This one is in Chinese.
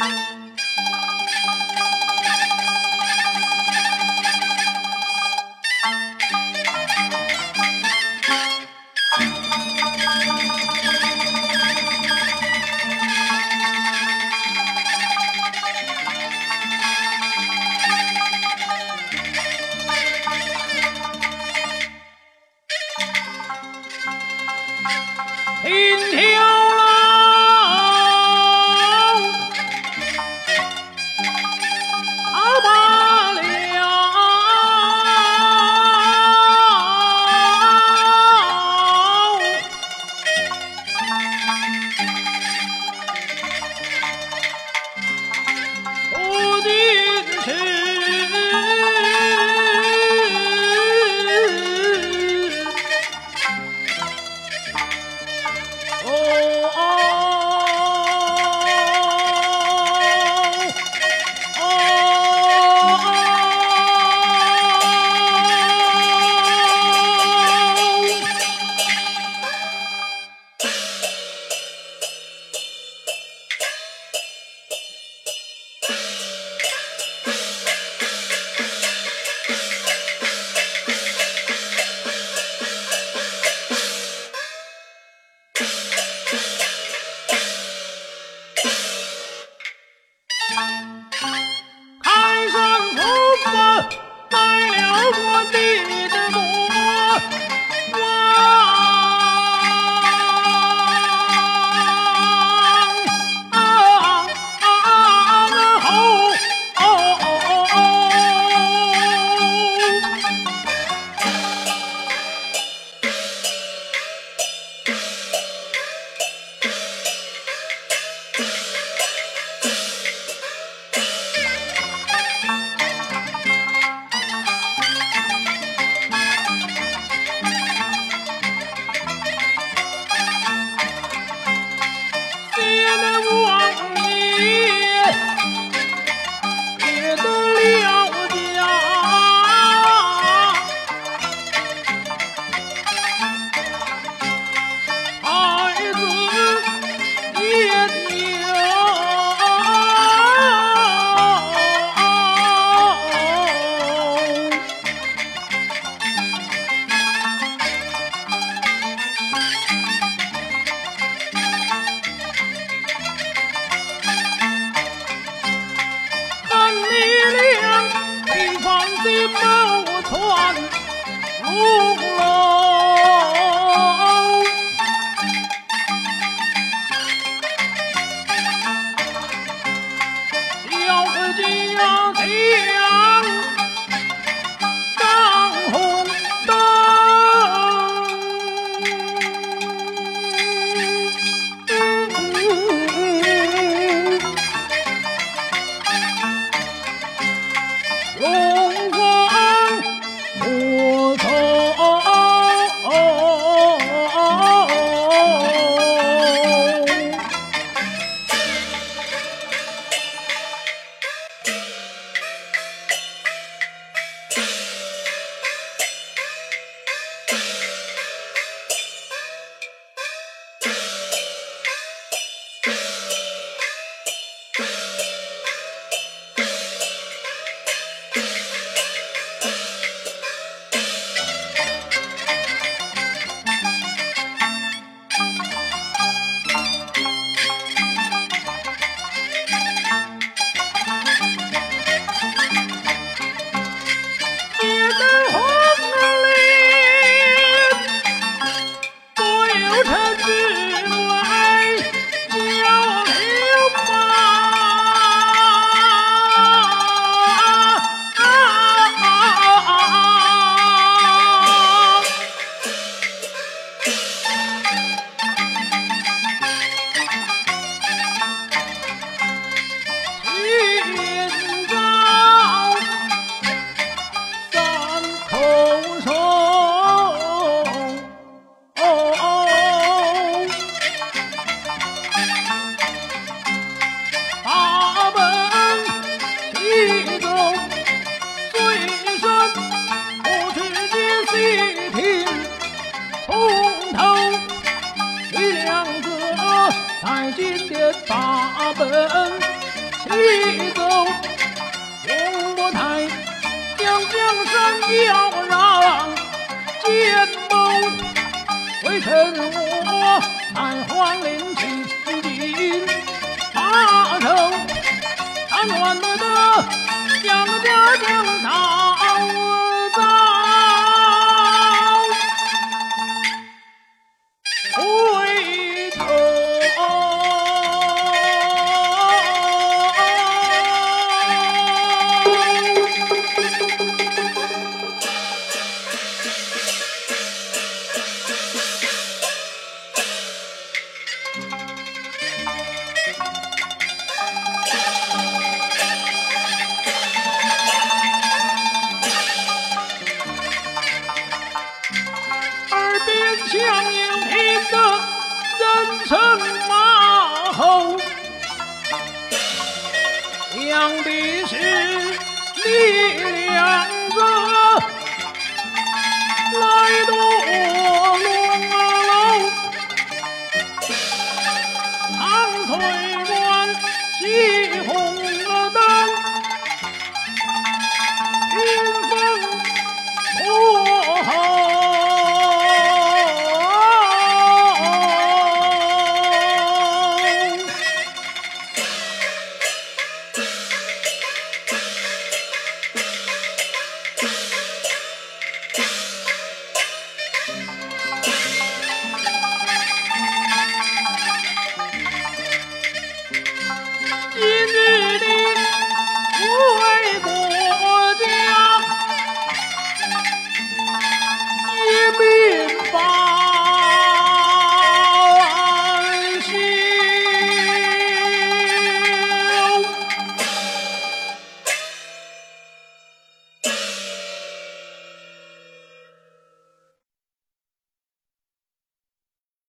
听听不老小子家庭大本西走，永不太将江山要让奸谋，微臣我太皇陵亲近八州，安乱的将家将曹想必是你两个